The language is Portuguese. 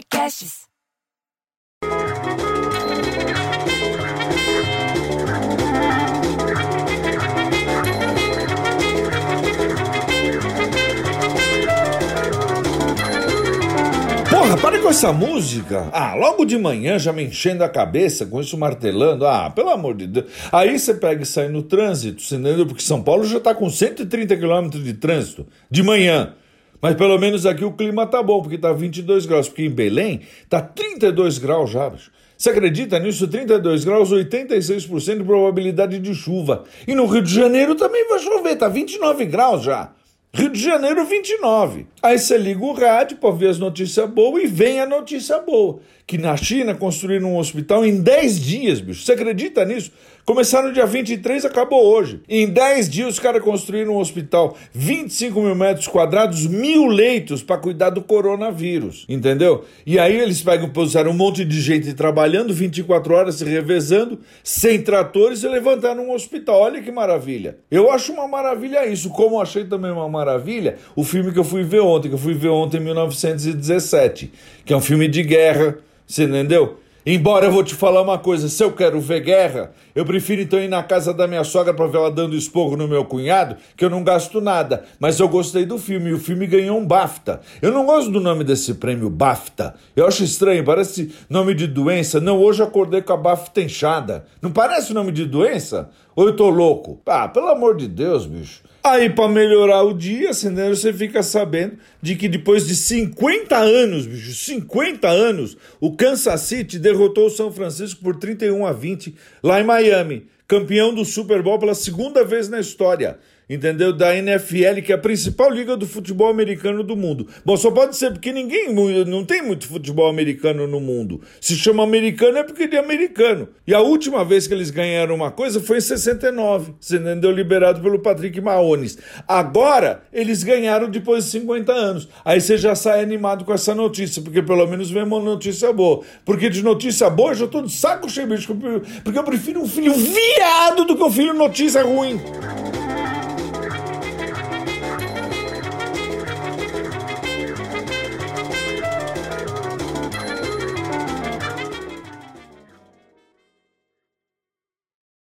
podcasts. Porra, para com essa música. Ah, logo de manhã já me enchendo a cabeça com isso martelando. Ah, pelo amor de Deus. Aí você pega e sai no trânsito, você entendeu? Porque São Paulo já tá com 130 quilômetros de trânsito de manhã. Mas pelo menos aqui o clima tá bom, porque tá 22 graus. Porque em Belém tá 32 graus já, bicho. Você acredita nisso? 32 graus, 86% de probabilidade de chuva. E no Rio de Janeiro também vai chover, tá 29 graus já. Rio de Janeiro 29. Aí você liga o rádio para ver as notícias boas e vem a notícia boa. Que na China construíram um hospital em 10 dias, bicho. Você acredita nisso? Começaram no dia 23, acabou hoje. Em 10 dias os caras construíram um hospital, 25 mil metros quadrados, mil leitos para cuidar do coronavírus, entendeu? E aí eles pegam, puseram um monte de gente trabalhando 24 horas, se revezando, sem tratores e levantaram um hospital. Olha que maravilha. Eu acho uma maravilha isso, como achei também uma maravilha o filme que eu fui ver ontem, que eu fui ver ontem em 1917, que é um filme de guerra, você entendeu? Embora eu vou te falar uma coisa, se eu quero ver guerra, eu prefiro então ir na casa da minha sogra para ver ela dando esporro no meu cunhado, que eu não gasto nada. Mas eu gostei do filme e o filme ganhou um BAFTA. Eu não gosto do nome desse prêmio BAFTA. Eu acho estranho, parece nome de doença. Não, hoje eu acordei com a BAFTA inchada. Não parece nome de doença? Ou eu tô louco? Ah, pelo amor de Deus, bicho. Aí, para melhorar o dia, você fica sabendo de que depois de 50 anos, bicho, 50 anos, o Kansas City derrotou o São Francisco por 31 a 20 lá em Miami, campeão do Super Bowl pela segunda vez na história entendeu? Da NFL, que é a principal liga do futebol americano do mundo. Bom, só pode ser porque ninguém, não tem muito futebol americano no mundo. Se chama americano é porque ele é americano. E a última vez que eles ganharam uma coisa foi em 69, você entendeu? Liberado pelo Patrick Mahomes. Agora, eles ganharam depois de 50 anos. Aí você já sai animado com essa notícia, porque pelo menos vem uma notícia boa. Porque de notícia boa eu já tô de saco cheio, porque eu prefiro um filho viado do que um filho notícia ruim.